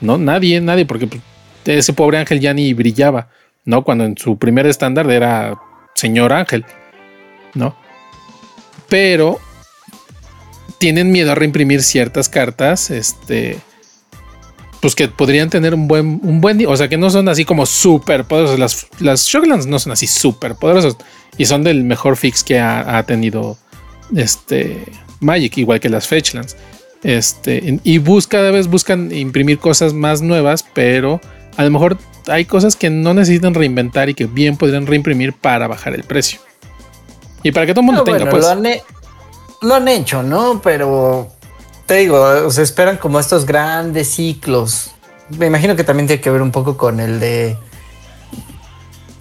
No, nadie, nadie, porque pues, ese pobre ángel ya ni brillaba, ¿no? Cuando en su primer estándar era señor ángel, ¿no? Pero tienen miedo a reimprimir ciertas cartas, este, pues que podrían tener un buen, un buen, o sea, que no son así como súper poderosos. Las, las no son así súper poderosos y son del mejor fix que ha, tenido este Magic, igual que las Fetchlands. Este, y busca, cada vez buscan imprimir cosas más nuevas, pero a lo mejor hay cosas que no necesitan reinventar y que bien podrían reimprimir para bajar el precio. Y para que todo el mundo tenga, pues. Lo han, hecho, ¿no? Pero te digo, se esperan como estos grandes ciclos. Me imagino que también tiene que ver un poco con el de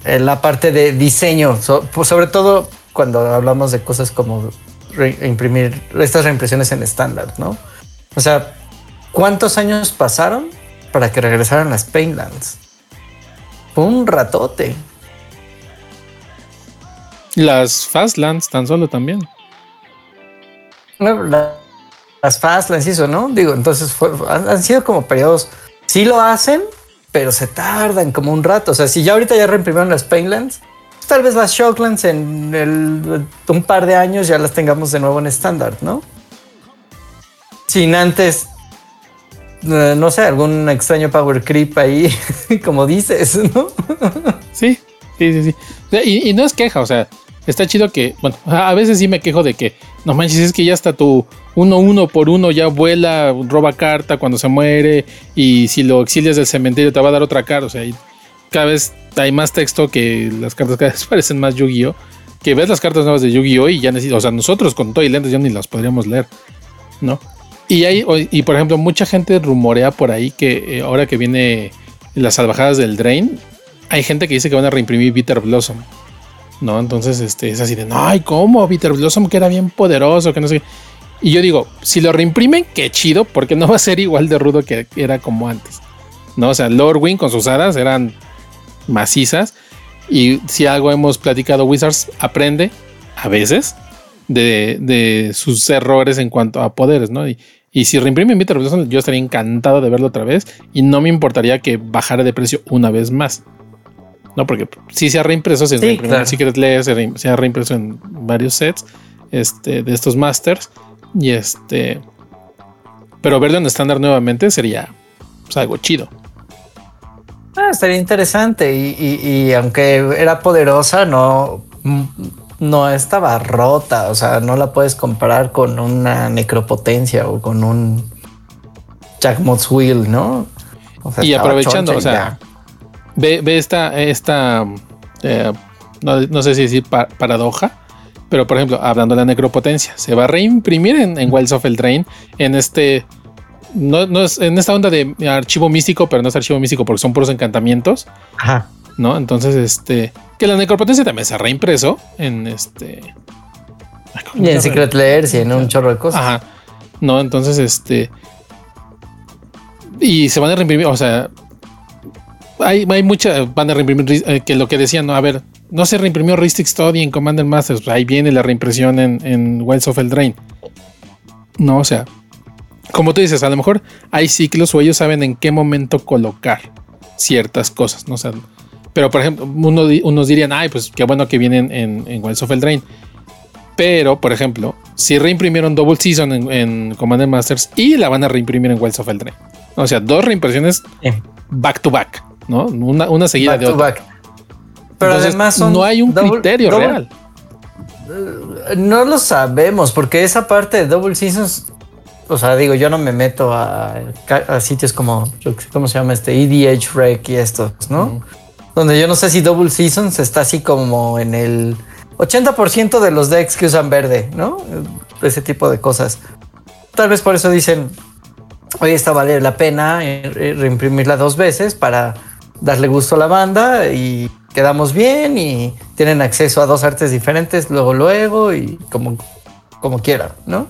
la parte de diseño, pues sobre todo cuando hablamos de cosas como imprimir estas reimpresiones en estándar, ¿no? O sea, ¿cuántos años pasaron para que regresaran las Painlands? Un ratote. Las Fastlands tan solo también. las Fastlands, eso, ¿no? Digo, entonces han, sido como periodos. Sí lo hacen, pero se tardan como un rato. O sea, si ya ahorita ya reimprimieron las Painlands, tal vez las Shocklands en un par de años ya las tengamos de nuevo en estándar, ¿no? Sin antes, eh, no sé, algún extraño power creep ahí, (laughs) como dices, ¿no? Sí, Sí, sí, sí. Y, no es queja, o sea, está chido que, bueno, (laughs) a veces sí me quejo de que, no manches, es que ya está tu uno uno por uno ya vuela, roba carta cuando se muere y si lo exilias del cementerio te va a dar otra carta, o sea, cada vez hay más texto que las cartas cada vez (laughs) parecen más Yu-Gi-Oh! Que ves las cartas nuevas de Yu-Gi-Oh! y ya necesitas, o sea, nosotros con todo y ya ni las podríamos leer, ¿no? Y hay, y por ejemplo, mucha gente rumorea por ahí que eh, ahora que viene las salvajadas del Drain, hay gente que dice que van a reimprimir Bitter Blossom. ¿No? Entonces, este, es así de, no, ay, ¿cómo? Bitter Blossom que era bien poderoso, que no sé. Y yo digo, si lo reimprimen, qué chido, porque no va a ser igual de rudo que era como antes. ¿No? O sea, Lord Wing con sus hadas eran macizas. Y si algo hemos platicado, Wizards aprende a veces de, de sus errores en cuanto a poderes, ¿no? Y, y si reimprimen Bitter Blossom, yo estaría encantado de verlo otra vez y no me importaría que bajara de precio una vez más. No, porque sí se ha reimpreso, se, sí, Secret Lair, se, ha reimpreso en varios sets este, de estos masters. Y este. Pero verlo en estándar nuevamente sería pues, algo chido. Ah, sería interesante. Y, aunque era poderosa, no, no estaba rota. O sea, no la puedes comparar con una necropotencia o con un Jackmoth's Wheel, ¿no? y aprovechando, o sea, ve, esta, esta eh, no, sé si decir paradoja, pero por ejemplo, hablando de la necropotencia, se va a reimprimir en, en Wells of Eldraine en este. No, es en esta onda de archivo místico, pero no es archivo místico porque son puros encantamientos. Ajá. ¿No? Entonces, este. Que la necropotencia también se ha reimpreso en este. Y en Secret Layers y en un chorro de cosas. Ajá. No, entonces, este. Y se van a reimprimir, o sea, hay, hay mucha, van a reimprimir eh, que lo que decían, no, a ver, no se reimprimió Ristic Study en Commander Masters, ahí viene la reimpresión en, en Wells of Eldraine. No, o sea, como tú dices, a lo mejor hay ciclos o ellos saben en qué momento colocar ciertas cosas, ¿no? O pero por ejemplo, uno, unos dirían, ay, pues qué bueno que vienen en, en Wells of Eldraine. Pero, por ejemplo, si reimprimieron Double Season en, Commander Masters y la van a reimprimir en Wells of Eldraine. O sea, dos reimpresiones back to back. ¿No? Una, una seguida de otra. Pero además no hay un criterio real. No lo sabemos, porque esa parte de Double Seasons o sea, digo, yo no me meto a, sitios como, ¿cómo se llama este? EDH Rec y estos, ¿no? Donde yo no sé si Double Seasons está así como en el 80% de los decks que usan verde, ¿no? Ese tipo de cosas. Tal vez por eso dicen, oye, esta vale la pena eh, reimprimirla dos veces para darle gusto a la banda y quedamos bien y tienen acceso a dos artes diferentes luego, luego y como, como quieran, ¿no?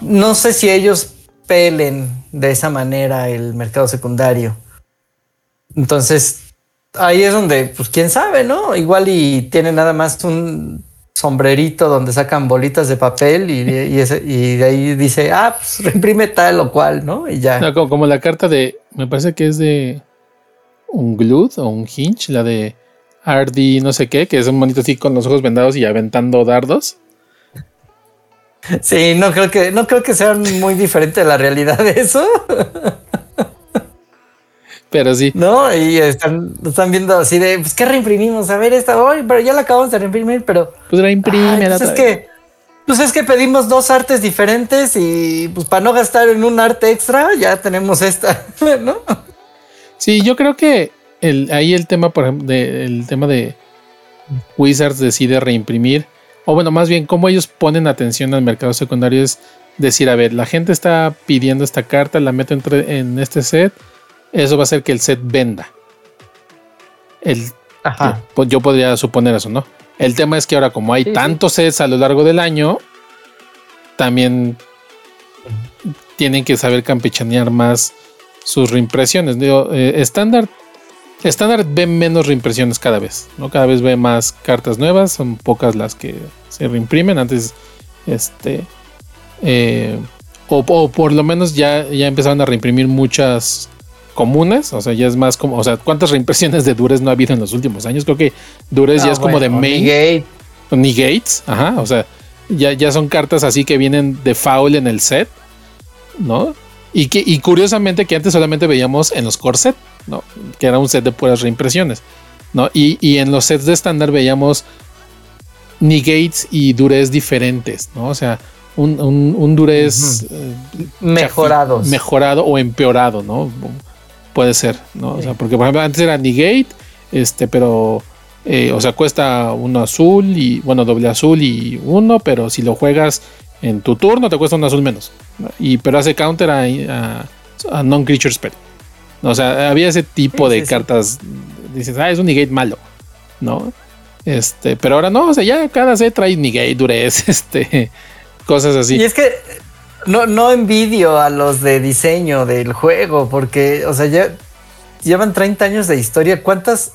No sé si ellos pelen de esa manera el mercado secundario. Entonces, ahí es donde, pues quién sabe, ¿no? Igual y tiene nada más un sombrerito donde sacan bolitas de papel y, de ahí dice, ah, pues (laughs) reimprime tal o cual, ¿no? Y ya. como, la carta de, me parece que es de un Glued o un Hinge, la de Ardy no sé qué, que es un monito así con los ojos vendados y aventando dardos. Sí, no creo que, no creo que sea muy diferente de la realidad de eso. Pero sí. No, y están, están viendo así de, pues, ¿qué reimprimimos? A ver, esta, hoy, pero ya la acabamos de reimprimir, pero. Pues reimprime. pues es que, pues es que pedimos dos artes diferentes y pues para no gastar en un arte extra, ya tenemos esta, (laughs) ¿no? Sí, yo creo que el, ahí el tema, por ejemplo, de, el tema de Wizards decide reimprimir, o bueno, más bien, cómo ellos ponen atención al mercado secundario es decir, a ver, la gente está pidiendo esta carta, la meto entre, en este set eso va a hacer que el set venda. El, pues yo podría suponer eso, ¿no? El tema es que ahora, como hay tantos sets a lo largo del año, también tienen que saber campechanear más sus reimpresiones. Digo, eh, estándar, estándar ve menos reimpresiones cada vez, ¿no? Cada vez ve más cartas nuevas, son pocas las que se reimprimen. Antes, este, eh, o, o, por lo menos ya, ya empezaron a reimprimir muchas comunes, o sea, ya es más como, o sea, ¿cuántas reimpresiones de Dures no ha habido en los últimos años? Creo que Dures ya es como de main. Ni Gates, ajá, o sea, ya, ya son cartas así que vienen de foul en el set, ¿no? Y, que, y curiosamente que antes solamente veíamos en los core set, ¿no? Que era un set de puras reimpresiones, ¿no? Y, en los sets de estándar veíamos Gates y Dures diferentes, ¿no? O sea, un, un, Dures eh, mejorado. Mejorado o empeorado, ¿no? Puede ser, ¿no? O sea, porque por ejemplo antes era negate, este, pero, eh, o sea, cuesta uno azul y, bueno, doble azul y uno, pero si lo juegas en tu turno te cuesta un azul menos. Y, pero hace counter a, non-creature spell. O sea, había ese tipo de cartas. Dices, ah, es un negate malo, ¿no? Este, pero ahora no, o sea, ya cada set trae negate, durez, (laughs) este, cosas así. Y es que no, no envidio a los de diseño del juego, porque, o sea, ya llevan 30 años de historia. ¿Cuántas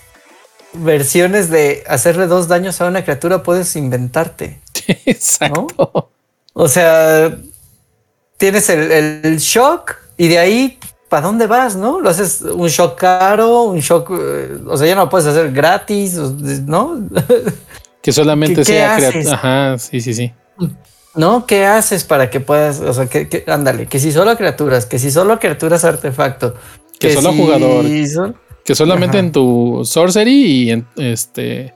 versiones de hacerle dos daños a una criatura puedes inventarte? (laughs) Exacto. O sea, tienes el, shock y de ahí, ¿para dónde vas? ¿No? Lo haces un shock caro, un shock, eh, o sea, ya no lo puedes hacer gratis, ¿no? (laughs) Que solamente sea criatura. Ajá, sí, sí, sí. ¿no? ¿Qué haces para que puedas, o sea, que, ándale, que si solo criaturas, que si solo criaturas artefacto, que, solo jugador, que solamente en tu sorcery y en este,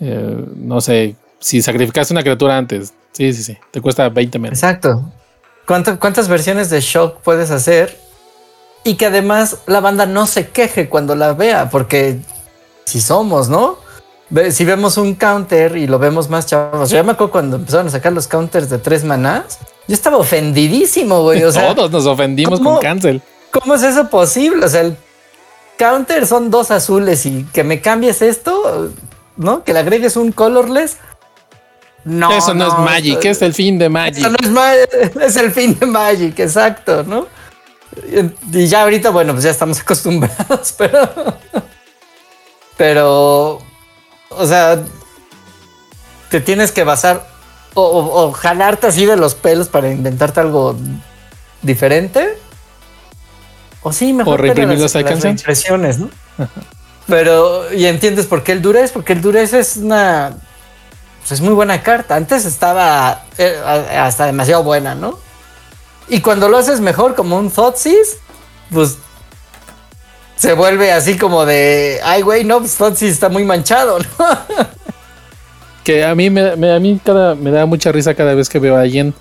eh, no sé, si sacrificaste una criatura antes, sí, sí, sí, te cuesta 20 menos. Exacto. ¿Cuántas versiones de shock puedes hacer? Y que además la banda no se queje cuando la vea, porque si somos, ¿no? si vemos un counter y lo vemos más chavos, yo me acuerdo cuando empezaron a sacar los counters de tres manás, yo estaba ofendidísimo, güey. O sea, Todos nos ofendimos con cancel. ¿Cómo es eso posible? O sea, el counter son dos azules y que me cambies esto, ¿no? Que le agregues un colorless. No, eso no, es Magic, es el fin de Magic. Eso no es, Magic, (laughs) es el fin de Magic, exacto, ¿no? Y ya ahorita, bueno, pues ya estamos (laughs) acostumbrados, pero. Pero o sea, te tienes que basar o, jalarte así de los pelos para inventarte algo diferente. O sí, mejor. O reprimir las, las impresiones, ¿no? (laughs) Pero, y entiendes por qué el Durez, porque el Durez es una. Pues es muy buena carta. Antes estaba eh, hasta demasiado buena, ¿no? Y cuando lo haces mejor, como un Thoughtseize, pues se vuelve así como de, ay, güey, no, pues está muy manchado, (laughs) ¿no? que a mí, me, a mí cada, me da mucha risa cada vez que veo a alguien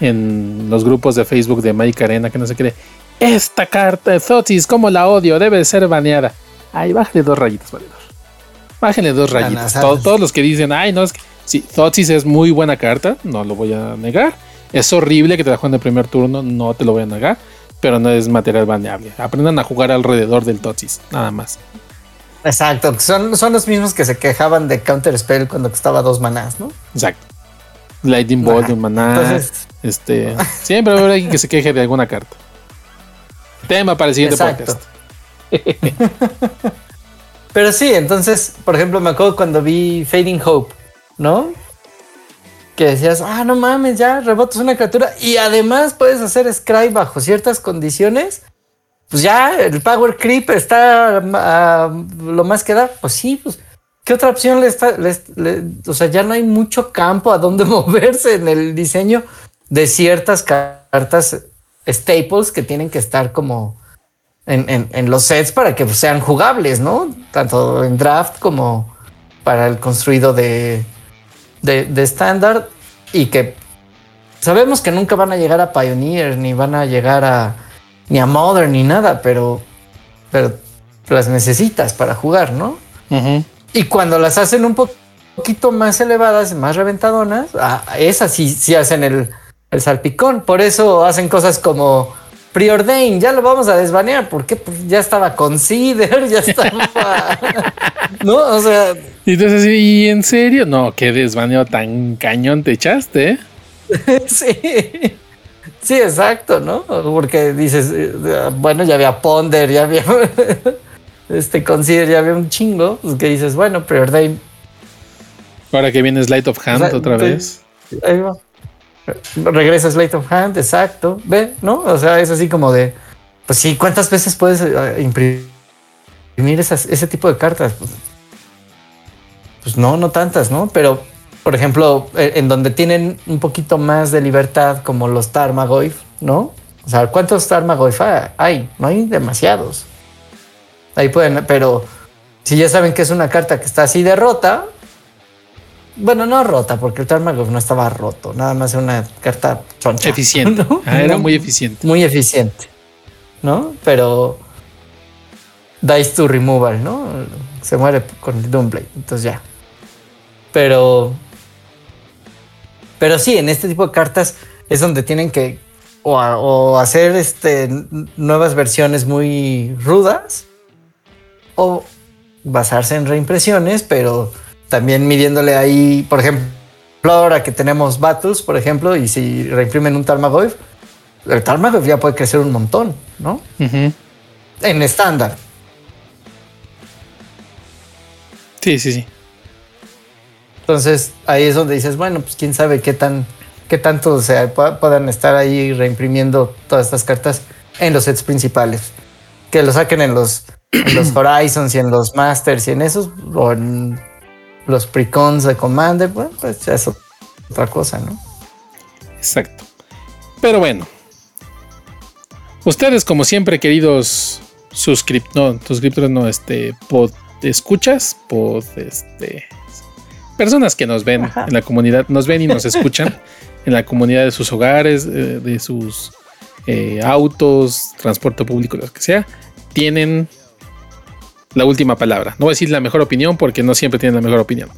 en los grupos de Facebook de Magic Arena que no se cree. Esta carta de Zotis, como la odio, debe ser baneada. Ay, bájale dos rayitas, valedor. Bájenle dos rayitas. todos los que dicen, ay, no, es que. Sí, Thoughtsis es muy buena carta, no lo voy a negar. Es horrible que te la jueguen de primer turno, no te lo voy a negar. Pero no es material baneable. Aprendan a jugar alrededor del Thoughtsis, nada más. Exacto, son, son los mismos que se quejaban de Counter Spell cuando costaba dos manás, ¿no? Exacto. Lightning Bolt de un maná. este, (laughs) siempre va a haber alguien que se queje de alguna carta. Tema para el siguiente podcast. (laughs) Pero sí, entonces, por ejemplo, me acuerdo cuando vi Fading Hope, ¿no? Que decías, ah, no mames, ya rebotas una criatura y además puedes hacer Scry bajo ciertas condiciones. Pues ya el Power Creep está lo más que da. Pues sí, pues, ¿qué otra opción le está? o sea, ya no hay mucho campo a donde (laughs) moverse en el diseño de ciertas cartas staples que tienen que estar como en, los sets para que sean jugables, ¿no? Tanto en draft como para el construido de estándar y que sabemos que nunca van a llegar a Pioneer ni van a llegar a ni a Modern ni nada, pero, pero las necesitas para jugar, ¿no? Y cuando las hacen un poquito más elevadas, más reventadonas, ah, esas sí, sí hacen el, el salpicón. Por eso hacen cosas como preordain, ya lo vamos a desbanear, porque pues, ya estaba consider, (laughs) ya estaba. no, o sea. Y entonces, ¿y en serio? No, qué desbaneo tan cañón te echaste. (laughs) sí. Sí, exacto, ¿no? Porque dices, eh, bueno, ya había Ponder, ya había (laughs) este Consider, ya había un chingo, pues que dices, bueno, preordain. Ahora que viene Light of Hand otra vez. Ahí va. Regresa Slate of Hand, exacto. Ve, ¿no? O sea, es así como de. Pues sí, ¿cuántas veces puedes eh, imprimir ese tipo de cartas? Pues, no, no tantas, ¿no? Pero, por ejemplo, eh, en donde tienen un poquito más de libertad, como los Tarmagoyf, ¿no? O sea, ¿cuántos Tarmagoyf hay? No hay demasiados. Ahí pueden, pero si ya saben que es una carta que está así de rota, bueno, no rota, porque el Tarmagov no estaba roto, nada más era una carta choncha. Eficiente. Ah, era muy eficiente. Muy eficiente, ¿no? Pero dice to removal, ¿no? Se muere con el Doomblade, entonces ya. Pero. Pero sí, en este tipo de cartas es donde tienen que o, hacer este, nuevas versiones muy rudas o basarse en reimpresiones, pero también midiéndole ahí, por ejemplo, ahora que tenemos Battles, por ejemplo, y si reimprimen un Tarmogoyf, el Tarmogoyf ya puede crecer un montón, ¿no? En estándar. Sí, sí, sí. Entonces ahí es donde dices, bueno, pues quién sabe qué tan, qué tanto o sea, puedan estar ahí reimprimiendo todas estas cartas en los sets principales. Que lo saquen en los, en los (clears throat) Horizons y en los Masters y en esos, o en los precons de Commander, bueno, pues ya es otra cosa, ¿no? Exacto. Pero bueno. Ustedes, como siempre, queridos suscriptores, no, suscriptores, no, este, pod escuchas, pod, este, personas que nos ven en la comunidad, nos ven y nos (laughs) escuchan en la comunidad de sus hogares, eh, de sus eh, autos, transporte público, lo que sea, tienen la última palabra. No voy a decir la mejor opinión porque no siempre tienen la mejor opinión.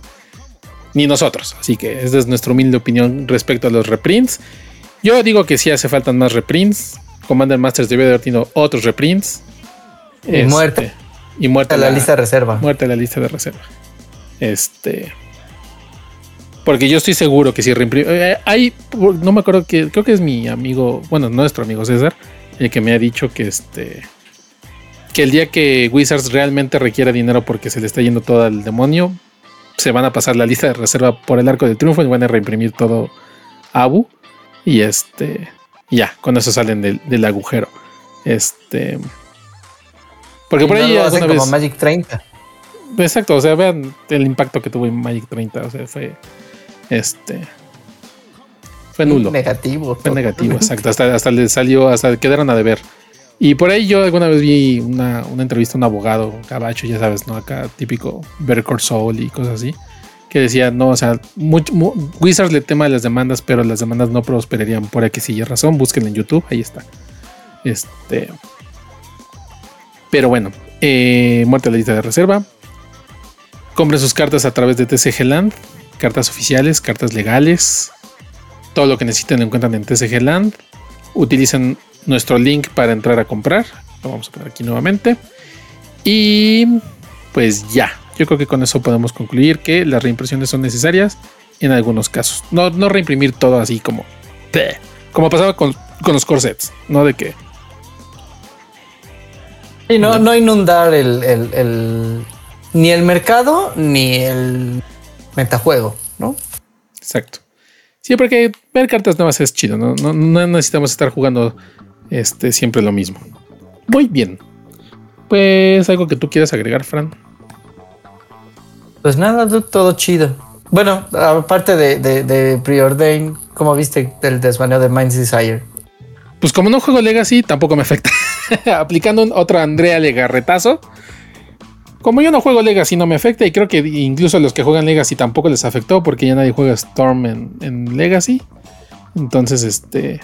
Ni nosotros. Así que esa es nuestra humilde opinión respecto a los reprints. Yo digo que sí hace falta más reprints. Commander Masters debe haber tenido otros reprints. Y este, muerte. Y muerte. la, lista de reserva. Muerte la lista de reserva. Este. Porque yo estoy seguro que si reimprime. Eh, hay. No me acuerdo que. Creo que es mi amigo. Bueno, nuestro amigo César. El que me ha dicho que este que el día que Wizards realmente requiera dinero porque se le está yendo todo al demonio, se van a pasar la lista de reserva por el arco de triunfo y van a reimprimir todo Abu. Y este, ya, con eso salen del, agujero. Este, porque por ahí. Lo como Magic 30. Exacto, o sea, vean el impacto que tuvo en Magic 30. O sea, fue. Este. Fue nulo. Negativo. Fue negativo, (laughs) exacto. Hasta, hasta le salió, hasta quedaron a deber. Y por ahí yo alguna vez vi una, entrevista a un abogado, cabacho, ya sabes, ¿no? Acá típico Better Soul y cosas así, que decía, no, o sea, Wizards le tema de las demandas, pero las demandas no prosperarían por aquí sí razón. Búsquenlo en YouTube, ahí está. Este. Pero bueno, eh, muerte la lista de reserva. Compren sus cartas a través de TCG Land, cartas oficiales, cartas legales. Todo lo que necesiten lo encuentran en TCG Land. Utilicen nuestro link para entrar a comprar. Lo vamos a poner aquí nuevamente. Y pues ya, yo creo que con eso podemos concluir que las reimpresiones son necesarias en algunos casos. No, no reimprimir todo así como, como pasaba con, los corsets, no de que. Y no, no inundar el, ni el mercado ni el metajuego, ¿no? Exacto. Sí, porque ver cartas nuevas es chido, ¿no? No, no necesitamos estar jugando este, siempre lo mismo. Muy bien. Pues algo que tú quieras agregar, Fran. Pues nada, todo chido. Bueno, aparte de, de, Preordain, ¿cómo viste el desvaneo de Mind's Desire? Pues como no juego Legacy, tampoco me afecta. (laughs) Aplicando otro Andrea Legarretazo. Como yo no juego Legacy, no me afecta. Y creo que incluso a los que juegan Legacy tampoco les afectó porque ya nadie juega Storm en, en Legacy. Entonces, este.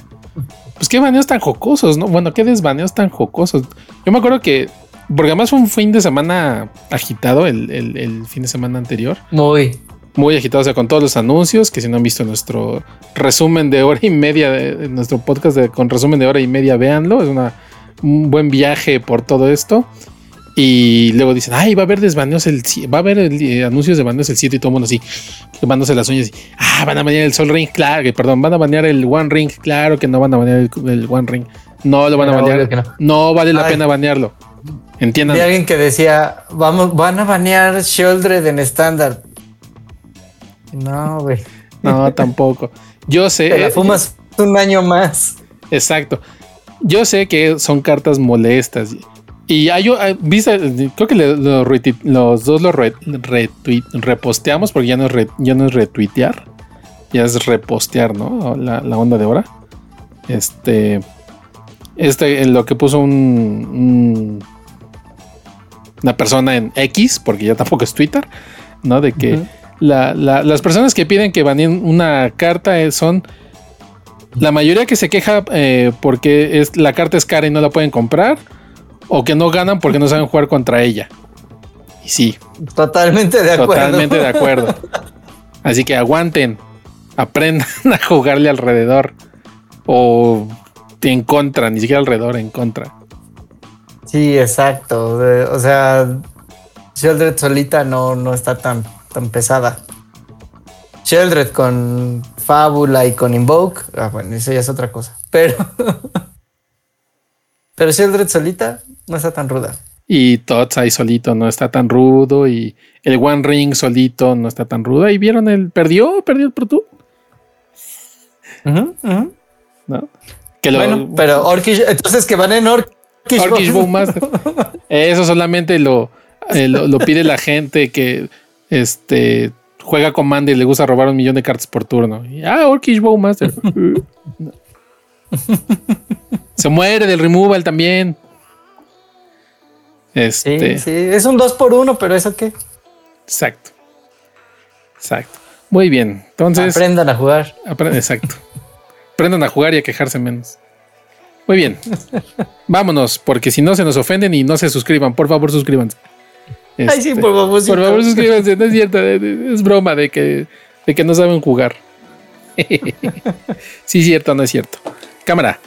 Pues qué baneos tan jocosos, ¿no? Bueno, qué desbaneos tan jocosos. Yo me acuerdo que porque además fue un fin de semana agitado el, fin de semana anterior. Muy. Muy agitado, o sea, con todos los anuncios, que si no han visto nuestro resumen de hora y media, de, nuestro podcast con resumen de hora y media, véanlo. Es una, un buen viaje por todo esto. Y luego dicen, ay, va a haber desbaneos el va a haber eh, anuncios de baneos el 7 y todo el mundo así, quemándose las uñas. Y, ah, van a banear el Sol Ring, claro, que perdón, van a banear el One Ring, claro que no van a banear el, One Ring. No lo van a banear. No. vale la pena banearlo. Entiendan. Hay alguien que decía, vamos, van a banear Shieldred en estándar. No, güey. No, tampoco. Yo sé. Te la fumas un año más. Exacto. Yo sé que son cartas molestas. Y hay, viste, creo que los dos lo reposteamos porque ya no, es ya no es retuitear, ya es repostear, ¿no? La, la onda de ahora. Este, este, lo que puso un una persona en X, porque ya tampoco es Twitter, ¿no? De que las personas que piden que baneen una carta son la mayoría que se queja eh, porque es, la carta es cara y no la pueden comprar, o que no ganan porque no saben jugar contra ella. Y sí. Totalmente de acuerdo. Totalmente de acuerdo. (laughs) Así que aguanten, aprendan (laughs) a jugarle alrededor. O en contra, ni siquiera alrededor, en contra. Sí, exacto. o sea, Sheldred solita no, no está tan, tan pesada. Sheldred con Fábula y con Invoke, ah, bueno, eso ya es otra cosa. Pero, (laughs) pero Sheldred solita no está tan ruda. Y Tots ahí solito no está tan rudo. Y el One Ring solito no está tan rudo. Y vieron el. Perdió, perdió el Pro Tour. ¿No? Que bueno, pero Orkish, entonces que van en Orkish Eso solamente eh, lo, lo, pide la gente que este, juega Commander y le gusta robar un millón de cartas por turno. ah, Orkish Bowmaster. (laughs) Se muere del removal también. Este. Sí, sí, es un 2 por 1 pero ¿eso qué? Exacto. Exacto. Muy bien. Entonces. Aprendan a jugar. exacto. Aprendan a jugar y a quejarse menos. Muy bien. Vámonos, porque si no se nos ofenden y no se suscriban, por favor suscríbanse. Ay, sí, este, por favor. Por favor suscríbanse, no es cierto, es broma de que, de que no saben jugar. (laughs) sí, cierto, no es cierto. Cámara.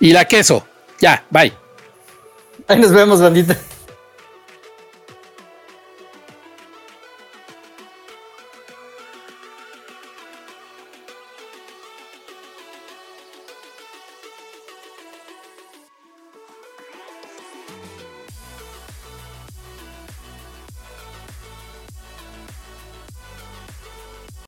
Y la queso. Ya, bye. Ahí nos vemos, bandita.